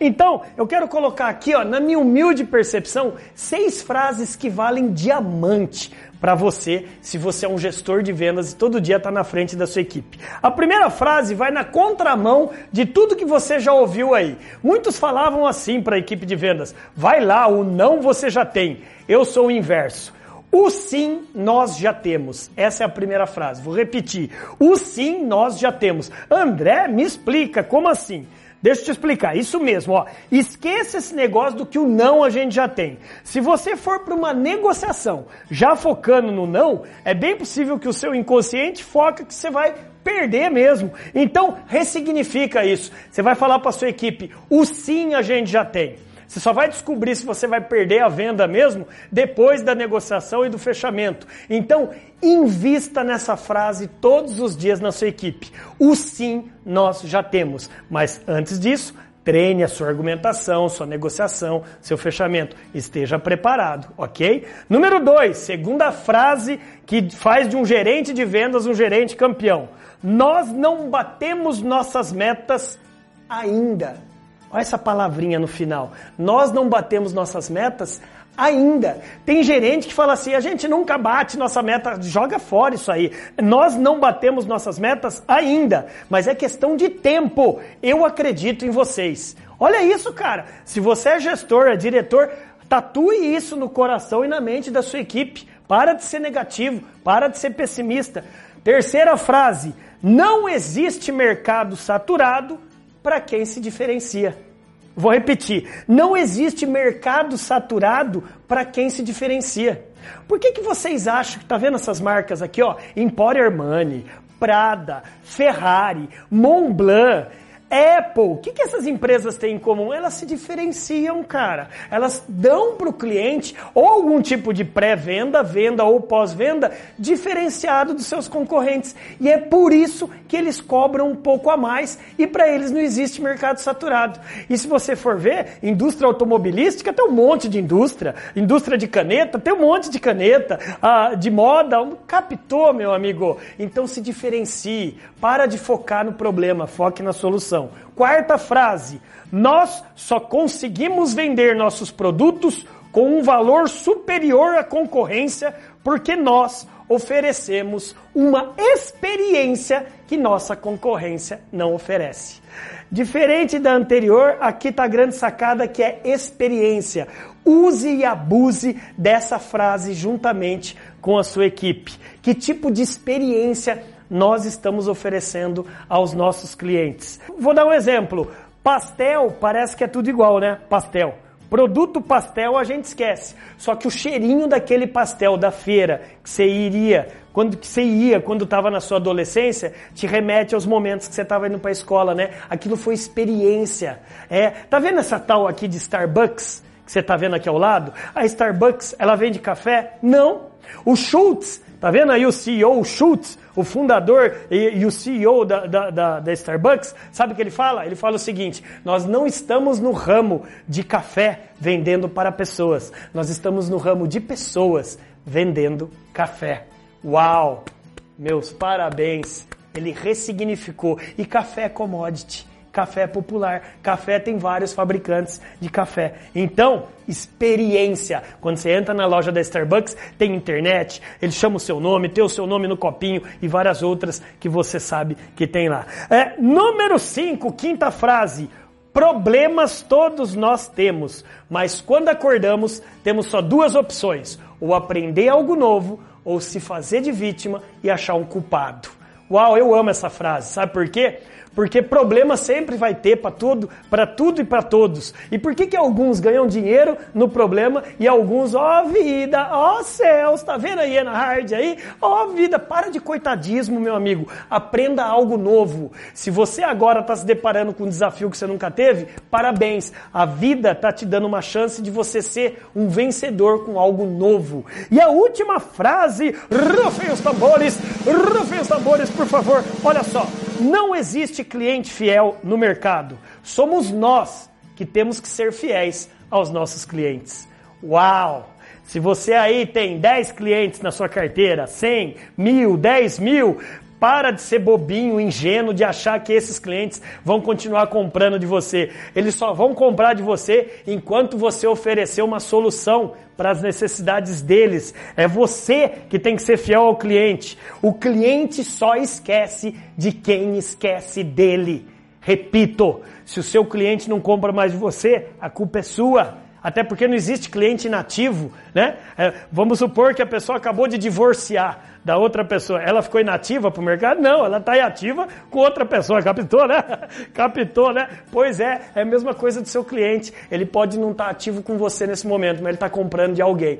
Então, eu quero colocar aqui, ó, na minha humilde percepção, seis frases que valem diamante para você, se você é um gestor de vendas e todo dia está na frente da sua equipe. A primeira frase vai na contramão de tudo que você já ouviu aí. Muitos falavam assim para a equipe de vendas: vai lá, o não você já tem. Eu sou o inverso. O sim nós já temos. Essa é a primeira frase. Vou repetir. O sim nós já temos. André, me explica, como assim? Deixa eu te explicar, isso mesmo, ó. Esqueça esse negócio do que o não a gente já tem. Se você for para uma negociação já focando no não, é bem possível que o seu inconsciente foca que você vai perder mesmo. Então, ressignifica isso. Você vai falar para sua equipe: "O sim a gente já tem". Você só vai descobrir se você vai perder a venda mesmo depois da negociação e do fechamento. Então, invista nessa frase todos os dias na sua equipe. O sim nós já temos, mas antes disso, treine a sua argumentação, sua negociação, seu fechamento. Esteja preparado, ok? Número dois, segunda frase que faz de um gerente de vendas um gerente campeão. Nós não batemos nossas metas ainda. Olha essa palavrinha no final. Nós não batemos nossas metas ainda. Tem gerente que fala assim: a gente nunca bate nossa meta, joga fora isso aí. Nós não batemos nossas metas ainda, mas é questão de tempo. Eu acredito em vocês. Olha isso, cara. Se você é gestor, é diretor, tatue isso no coração e na mente da sua equipe. Para de ser negativo, para de ser pessimista. Terceira frase: não existe mercado saturado para quem se diferencia. Vou repetir, não existe mercado saturado para quem se diferencia. Por que, que vocês acham que tá vendo essas marcas aqui, ó? Emporio Armani, Prada, Ferrari, Montblanc, Apple, o que, que essas empresas têm em comum? Elas se diferenciam, cara. Elas dão para o cliente ou algum tipo de pré-venda, venda ou pós-venda diferenciado dos seus concorrentes. E é por isso que eles cobram um pouco a mais e para eles não existe mercado saturado. E se você for ver, indústria automobilística tem um monte de indústria, indústria de caneta tem um monte de caneta, ah, de moda, captou, meu amigo. Então se diferencie, para de focar no problema, foque na solução. Quarta frase: nós só conseguimos vender nossos produtos com um valor superior à concorrência porque nós oferecemos uma experiência que nossa concorrência não oferece. Diferente da anterior, aqui está a grande sacada que é experiência. Use e abuse dessa frase juntamente com a sua equipe. Que tipo de experiência nós estamos oferecendo aos nossos clientes. Vou dar um exemplo. Pastel parece que é tudo igual, né? Pastel. Produto pastel a gente esquece. Só que o cheirinho daquele pastel da feira que você iria, quando que você ia, quando estava na sua adolescência, te remete aos momentos que você estava indo para a escola, né? Aquilo foi experiência. É, tá vendo essa tal aqui de Starbucks que você tá vendo aqui ao lado? A Starbucks, ela vende café? Não. O Schultz Tá vendo aí o CEO Schultz, o fundador e, e o CEO da, da, da, da, Starbucks? Sabe o que ele fala? Ele fala o seguinte: nós não estamos no ramo de café vendendo para pessoas, nós estamos no ramo de pessoas vendendo café. Uau! Meus parabéns! Ele ressignificou. E café é commodity café popular. Café tem vários fabricantes de café. Então, experiência. Quando você entra na loja da Starbucks, tem internet, ele chama o seu nome, tem o seu nome no copinho e várias outras que você sabe que tem lá. É, número 5, quinta frase. Problemas todos nós temos, mas quando acordamos, temos só duas opções: ou aprender algo novo, ou se fazer de vítima e achar um culpado. Uau, eu amo essa frase, sabe por quê? Porque problema sempre vai ter para tudo, para tudo e para todos. E por que que alguns ganham dinheiro no problema e alguns, ó oh, vida, ó oh, céus, tá vendo aí na hard aí? Ó oh, vida, para de coitadismo, meu amigo. Aprenda algo novo. Se você agora está se deparando com um desafio que você nunca teve, parabéns. A vida tá te dando uma chance de você ser um vencedor com algo novo. E a última frase, rufem os tambores, rufem os tambores, por favor. Olha só, não existe cliente fiel no mercado. Somos nós que temos que ser fiéis aos nossos clientes. Uau! Se você aí tem 10 clientes na sua carteira, 100, mil, 10 mil, Para de ser bobinho, ingênuo, de achar que esses clientes vão continuar comprando de você. Eles só vão comprar de você enquanto você oferecer uma solução para as necessidades deles. É você que tem que ser fiel ao cliente. O cliente só esquece de quem esquece dele. Repito, se o seu cliente não compra mais de você, a culpa é sua. Até porque não existe cliente inativo, né? É, vamos supor que a pessoa acabou de divorciar da outra pessoa. Ela ficou inativa para o mercado? Não, ela está ativa com outra pessoa. Captou, né? Captou, né? Pois é, é a mesma coisa do seu cliente. Ele pode não estar tá ativo com você nesse momento, mas ele está comprando de alguém.